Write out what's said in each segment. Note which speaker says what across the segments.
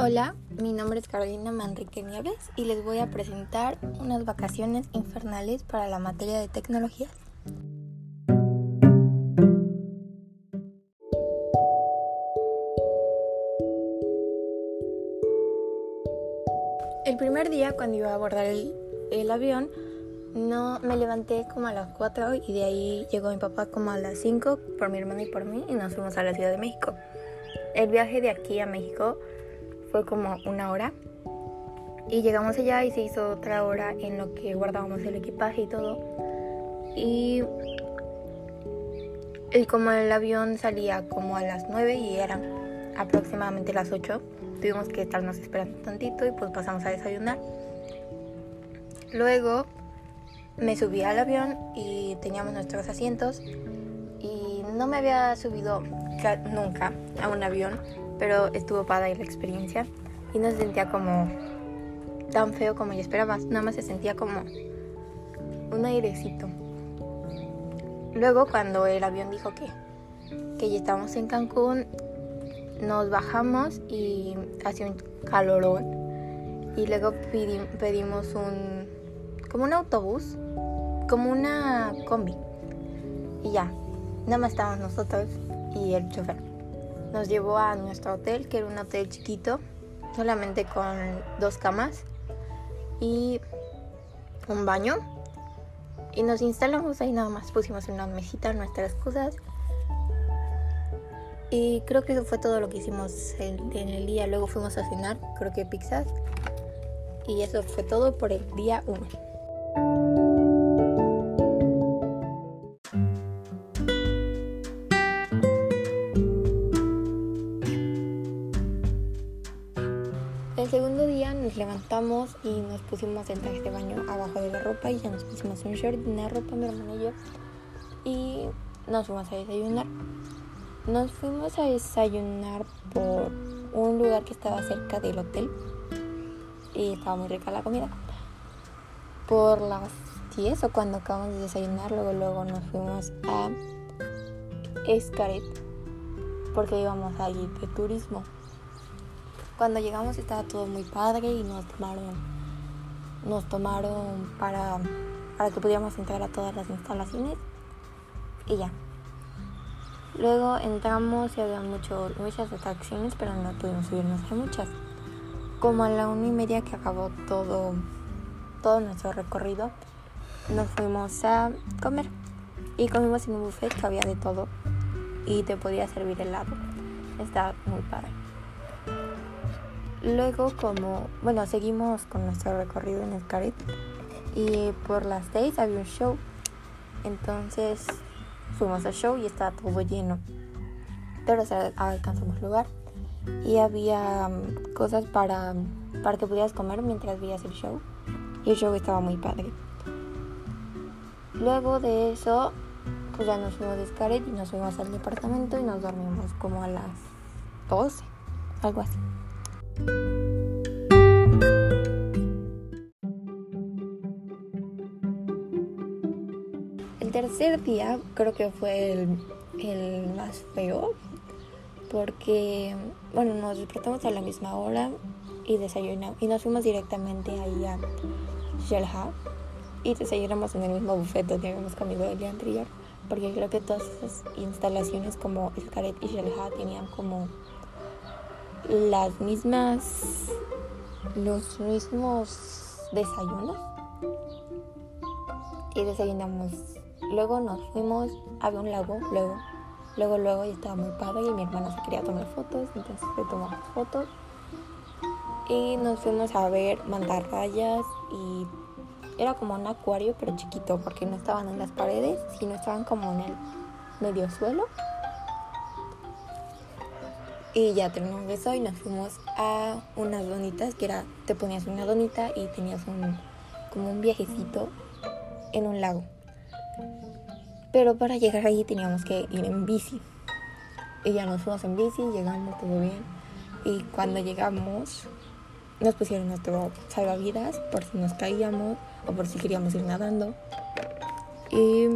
Speaker 1: Hola, mi nombre es Carolina Manrique Nieves y les voy a presentar unas vacaciones infernales para la materia de tecnología. El primer día cuando iba a abordar el, avión, no me levanté como a las 4 y de ahí llegó mi papá como a las 5 por mi hermana y por mí y nos fuimos a la Ciudad de México. El viaje de aquí a México fue como una hora y llegamos allá y se hizo otra hora en lo que guardábamos el equipaje y todo. Y, y como el avión salía como a las 9 y eran aproximadamente las 8, tuvimos que estarnos esperando tantito y pues pasamos a desayunar. Luego me subí al avión y teníamos nuestros asientos y no me había subido nunca a un avión, pero estuvo padre la experiencia y no se sentía como tan feo como yo esperaba, nada más se sentía como un airecito. Luego cuando el avión dijo que, que ya estábamos en Cancún, nos bajamos y hacía un calorón y luego pedimos un como un autobús como una combi. Y ya, nada más estábamos nosotros y el chofer. Nos llevó a nuestro hotel, que era un hotel chiquito, solamente con dos camas y un baño. Y nos instalamos ahí nada más, pusimos en una mesita nuestras cosas. Y creo que eso fue todo lo que hicimos en, el día. Luego fuimos a cenar, creo que pizzas. Y eso fue todo por el día 1. Levantamos y nos pusimos el traje de baño abajo de la ropa y ya nos pusimos un short, una ropa, mi hermano y yo. Y nos fuimos a desayunar. Nos fuimos a desayunar por un lugar que estaba cerca del hotel y estaba muy rica la comida. Por las 10 o cuando acabamos de desayunar, luego luego nos fuimos a Escaret porque íbamos allí de turismo. Cuando llegamos estaba todo muy padre y nos tomaron, nos tomaron para, para que pudiéramos entrar a todas las instalaciones y ya. Luego entramos y había mucho, muchas atracciones, pero no pudimos subirnos a muchas. Como a la una y media que acabó todo, todo nuestro recorrido, nos fuimos a comer y comimos en un buffet que había de todo y te podía servir helado. Estaba muy padre. Luego como, bueno, seguimos con nuestro recorrido en el y por las seis había un show. Entonces fuimos al show y estaba todo lleno. Pero alcanzamos lugar y había um, cosas para, para que pudieras comer mientras veías el show. Y el show estaba muy padre. Luego de eso, pues ya nos fuimos de Scaret y nos fuimos al departamento y nos dormimos como a las 12, algo así. El tercer día creo que fue el, más feo porque, bueno, nos despertamos a la misma hora y desayunamos y nos fuimos directamente ahí a Shellha y desayunamos en el mismo buffet donde habíamos comido el día anterior porque creo que todas esas instalaciones como Scaret y Shellha tenían como las mismas, los mismos desayunos. Y desayunamos. Luego nos fuimos, había un lago, luego, luego, luego, y estaba muy padre y mi hermana se quería tomar fotos, entonces se tomamos fotos. Y nos fuimos a ver mantarrayas y era como un acuario pero chiquito porque no estaban en las paredes, sino estaban como en el medio suelo. Y ya terminamos eso y nos fuimos a unas donitas, que era, te ponías una donita y tenías un, como un viajecito en un lago. Pero para llegar allí teníamos que ir en bici. Y ya nos fuimos en bici, llegamos todo bien. Y cuando llegamos, nos pusieron nuestro salvavidas por si nos caíamos o por si queríamos ir nadando. Y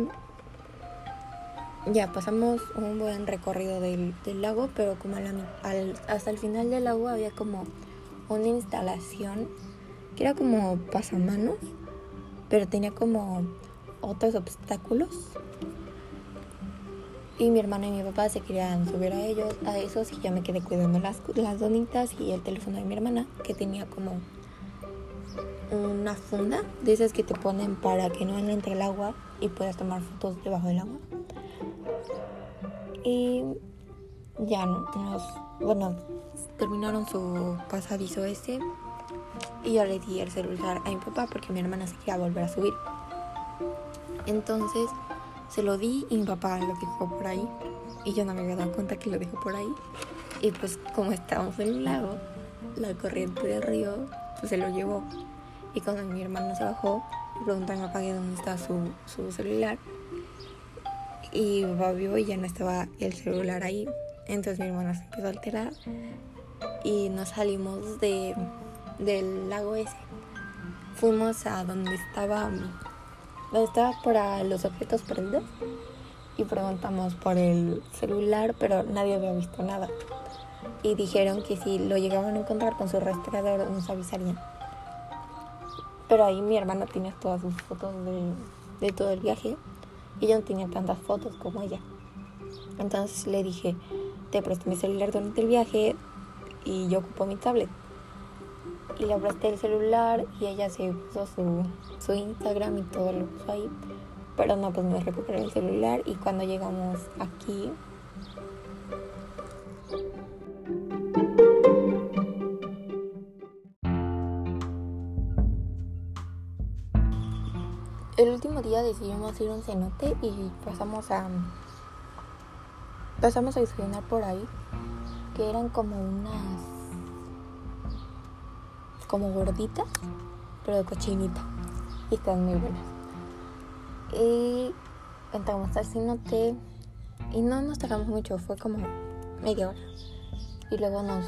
Speaker 1: ya pasamos un buen recorrido del, lago, pero como hasta el final del lago había como una instalación que era como pasamanos, pero tenía como otros obstáculos. Y mi hermana y mi papá se querían subir a ellos, a esos, y ya me quedé cuidando las, las donitas y el teléfono de mi hermana, que tenía como una funda de esas que te ponen para que no entre el agua y puedas tomar fotos debajo del agua. Y ya no, nos, bueno, terminaron su pasadizo ese y yo le di el celular a mi papá porque mi hermana se quería volver a subir. Entonces se lo di y mi papá lo dejó por ahí y yo no me había dado cuenta que lo dejó por ahí. Y pues como estábamos en el lago, la corriente del río pues se lo llevó. Y cuando mi hermano se bajó, le preguntó a papá dónde estaba su, su celular. Y mi papá vio y ya no estaba el celular ahí. Entonces mi hermana se empezó a alterar y nos salimos de, del lago ese. Fuimos a donde estaba, donde estaba para los objetos perdidos y preguntamos por el celular, pero nadie había visto nada. Y dijeron que si lo llegaban a encontrar con su rastreador nos avisarían. Pero ahí mi hermana tiene todas sus fotos de, de todo el viaje y yo no tenía tantas fotos como ella. Entonces le dije, te presto mi celular durante el viaje y yo ocupo mi tablet. Y le presté el celular y ella se puso su, su Instagram y todo lo puso ahí. Pero no, pues me recuperé el celular y cuando llegamos aquí... Día decidimos ir a un cenote y pasamos a pasamos a desayunar por ahí, que eran como unas, como gorditas, pero de cochinita, y están muy buenas. Y entramos al cenote y no nos tardamos mucho, fue como media hora. Y luego nos,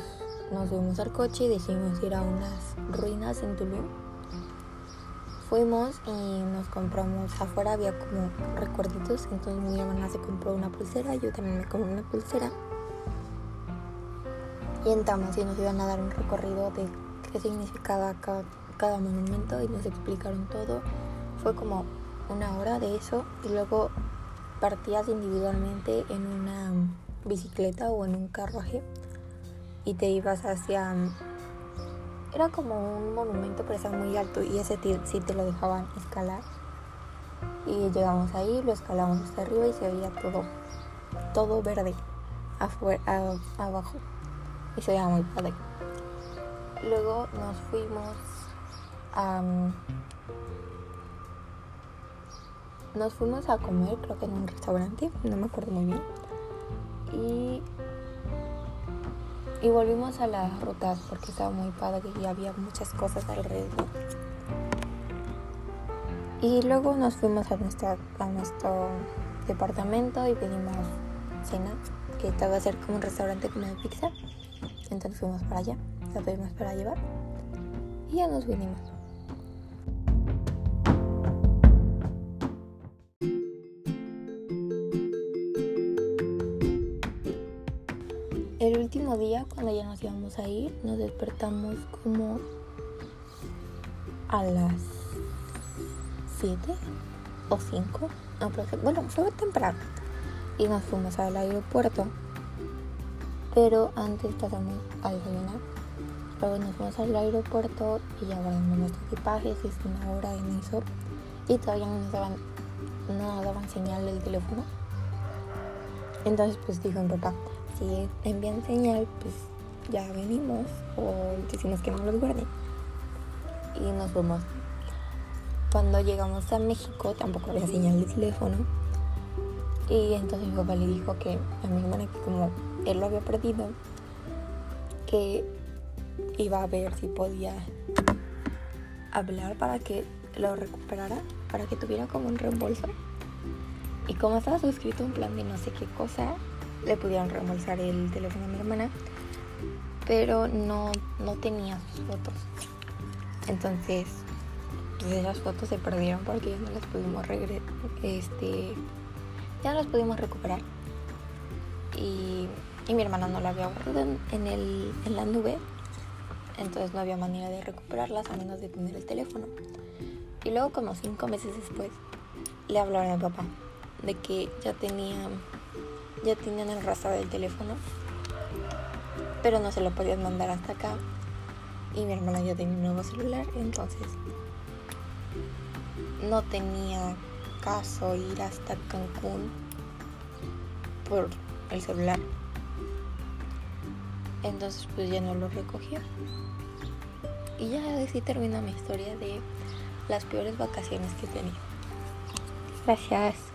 Speaker 1: nos subimos al coche y decidimos ir a unas ruinas en Tulum fuimos y nos compramos afuera había como recuerditos entonces mi hermana se compró una pulsera yo también me compré una pulsera. Y entramos y nos iban a dar un recorrido de qué significaba cada, cada monumento y nos explicaron todo. Fue como una hora de eso y luego partías individualmente en una bicicleta o en un carruaje y te ibas hacia era como un monumento, pero estaba muy alto y ese sí te lo dejaban escalar. Y llegamos ahí, lo escalamos hasta arriba y se veía todo, todo verde afuera, abajo. Y se veía muy padre. Luego nos fuimos a... Nos fuimos a comer, creo que en un restaurante, no me acuerdo muy bien. Y y volvimos a las rutas porque estaba muy padre y había muchas cosas alrededor. Y luego nos fuimos a, nuestra, a nuestro departamento y pedimos cena, que estaba cerca como un restaurante como de pizza. Entonces fuimos para allá, la pedimos para llevar y ya nos vinimos. El último día, cuando ya nos íbamos a ir, nos despertamos como a las 7 o 5. bueno, fue temprano. Y nos fuimos al aeropuerto. Pero antes pasamos a desayunar. Luego nos fuimos al aeropuerto y ya guardamos nuestros equipajes. Es una hora en eso. Y todavía no nos daban, no nos daban señal del teléfono. Entonces, pues dijo mi papá si envían señal, pues ya venimos o decimos que no los guarden. Y nos fuimos. Cuando llegamos a México tampoco había señal de teléfono. Y entonces mi papá le dijo que a mi hermana que como él lo había perdido, que iba a ver si podía hablar para que lo recuperara, para que tuviera como un reembolso. Y como estaba suscrito un plan de no sé qué cosa, le pudieron reembolsar el teléfono a mi hermana, pero no, no tenía sus fotos. Entonces, pues esas fotos se perdieron porque ya no las pudimos regresar, este, ya no las pudimos recuperar. Y, y mi hermana no la había guardado en, el, en la nube. entonces no había manera de recuperarlas a menos de tener el teléfono. Y luego como cinco meses después le hablaron a mi papá de que ya tenía ya tenían el rastro del teléfono, pero no se lo podían mandar hasta acá. Y mi hermana ya tenía un nuevo celular, entonces no tenía caso ir hasta Cancún por el celular. Entonces pues ya no lo recogió. Y ya así termina mi historia de las peores vacaciones que he tenido. Gracias.